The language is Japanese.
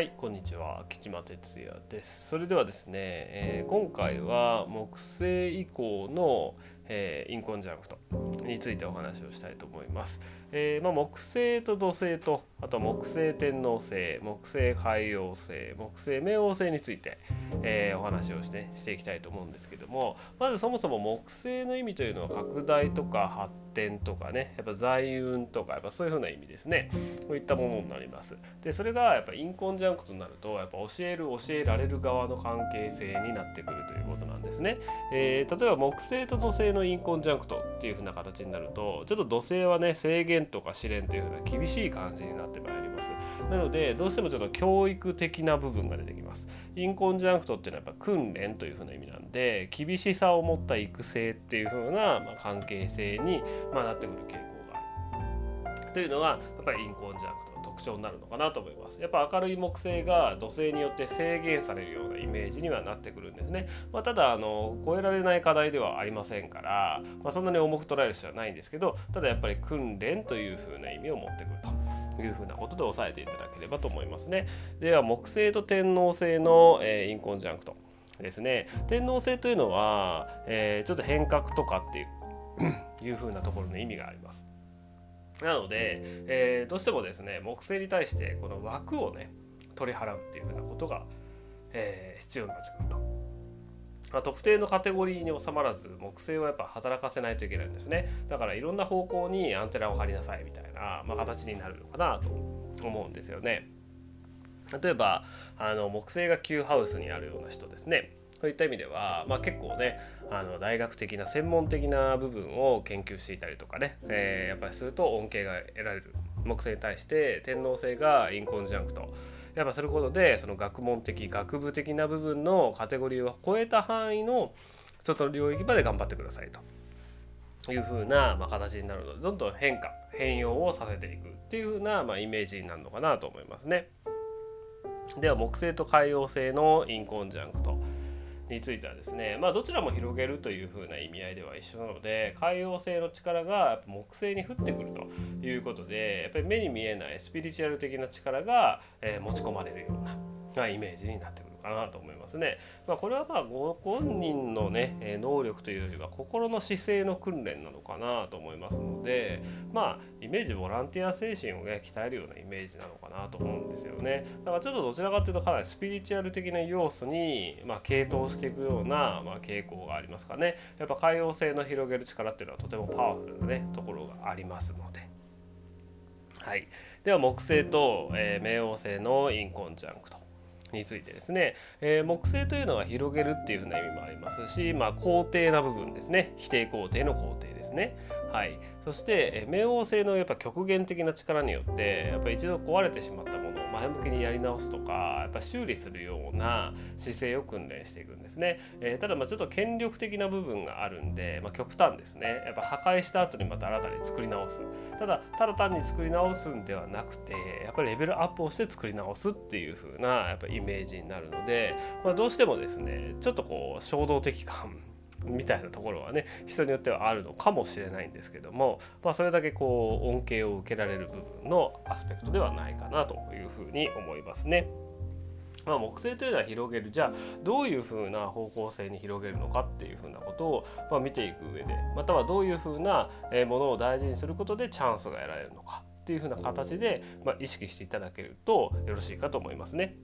はい、こんにちは。吉間哲也です。それではですね、えー今回は木星以降の、えーインコンジャンクトについてお話をしたいと思います。えーまあ、木星と土星とあと木星天王星木星海王星木星冥王星について、えーお話をしてしていきたいと思うんですけどもまずそもそも木星の意味というのは拡大とか発展とかねやっぱ財運とかやっぱそういうふうな意味ですねこういったものになります。でそれがやっぱインコンジャンクトになるとやっぱ教える教えられる側の関係性になってくるということなんですね。え例えば木星と土星のインコンジャンクトっていう風な形になるとちょっと土星はね制限とか試練という風な厳しい感じになってまいります。なのでどうしてもちょっと教育的な部分が出てきます。インコンジャンクトっていうのはやっぱ訓練という風な意味なんで厳しさを持った育成っていう風な、まあ、関係性に、まあ、なってくる傾向がある。というのがやっぱりインコンジャンクトの特徴になるのかなと思います。やっぱ明るい木星が土星によって制限されるようなイメージにはなってくるんですね。まあ、ただあの超えられない課題ではありませんから、まあ、そんなに重く捉える必要はないんですけどただやっぱり訓練というふうな意味を持ってくるというふなことで押さえていただければと思いますね。では木星と天王星の、えーインコンジャンクトですね。天王星というのは、えーちょっと変革とかっていういうふうなところの意味があります。なので、えーどうしてもですね木星に対してこの枠をね取り払うっていうふうなことが、えー必要になってくると。まあ、特定のカテゴリーに収まらず木星をやっぱ働かせないといけないんですねだからいろんな方向にアンテナを張りなさいみたいな、まあ、形になるのかなと思うんですよね例えばあの木星が9ハウスにあるような人ですねそういった意味では、まあ、結構ねあの大学的な専門的な部分を研究していたりとかね、えーやっぱりすると恩恵が得られる。木星に対して天王星がインコンジャンクトやっぱすることでその学問的学部的な部分のカテゴリーを超えた範囲の外の領域まで頑張ってくださいと。いう風な、まあ、形になるのでどんどん変化変容をさせていく。っていう風な、まあ、イメージになるのかなと思いますね。では木星と海王星のインコンジャンクトについてはですねまあどちらも広げるというふうな意味合いでは一緒なので海王星の力が木星に降ってくるということでやっぱり目に見えないスピリチュアル的な力が、え持ち込まれるような、ま、イメージになってくるかなと思いますね。まあ、これはまあご本人のねえー能力というよりは心の姿勢の訓練なのかなと思いますのでまあイメージボランティア精神をね鍛えるようなイメージなのかなと思うんですよね。だからちょっとどちらかというとかなりスピリチュアル的な要素にまあ傾倒していくようなまあ傾向がありますかね。やっぱ海洋性の広げる力っていうのはとてもパワフルなねところがありますので。はい、では木星と、えー冥王星のインコンジャンクトについてですね、えー木星というのは広げるっていうふうな意味もありますし、まあ、肯定な部分ですね。否定肯定の肯定ですね。はい、そして、冥王星のやっぱ極限的な力によってやっぱり一度壊れてしまったもの前向きにやり直すとかやっぱ修理するような姿勢を訓練していくんですね。えーただまあちょっと権力的な部分があるんで、まあ、極端ですねやっぱ破壊した後にまた新たに作り直すただただ単に作り直すんではなくてやっぱりレベルアップをして作り直すっていう風なやっぱイメージになるので、まあ、どうしてもですねちょっとこう衝動的感みたいなところはね人によってはあるのかもしれないんですけども、まあ、それだけこう恩恵を受けられる部分のアスペクトではないかなというふうに思いますね。まあ、木星というのは広げるじゃあどういうふうな方向性に広げるのかっていうふうなことを、まあ、見ていく上でまたはどういうふうなものを大事にすることでチャンスが得られるのかっていうふうな形で、まあ、意識していただけるとよろしいかと思いますね。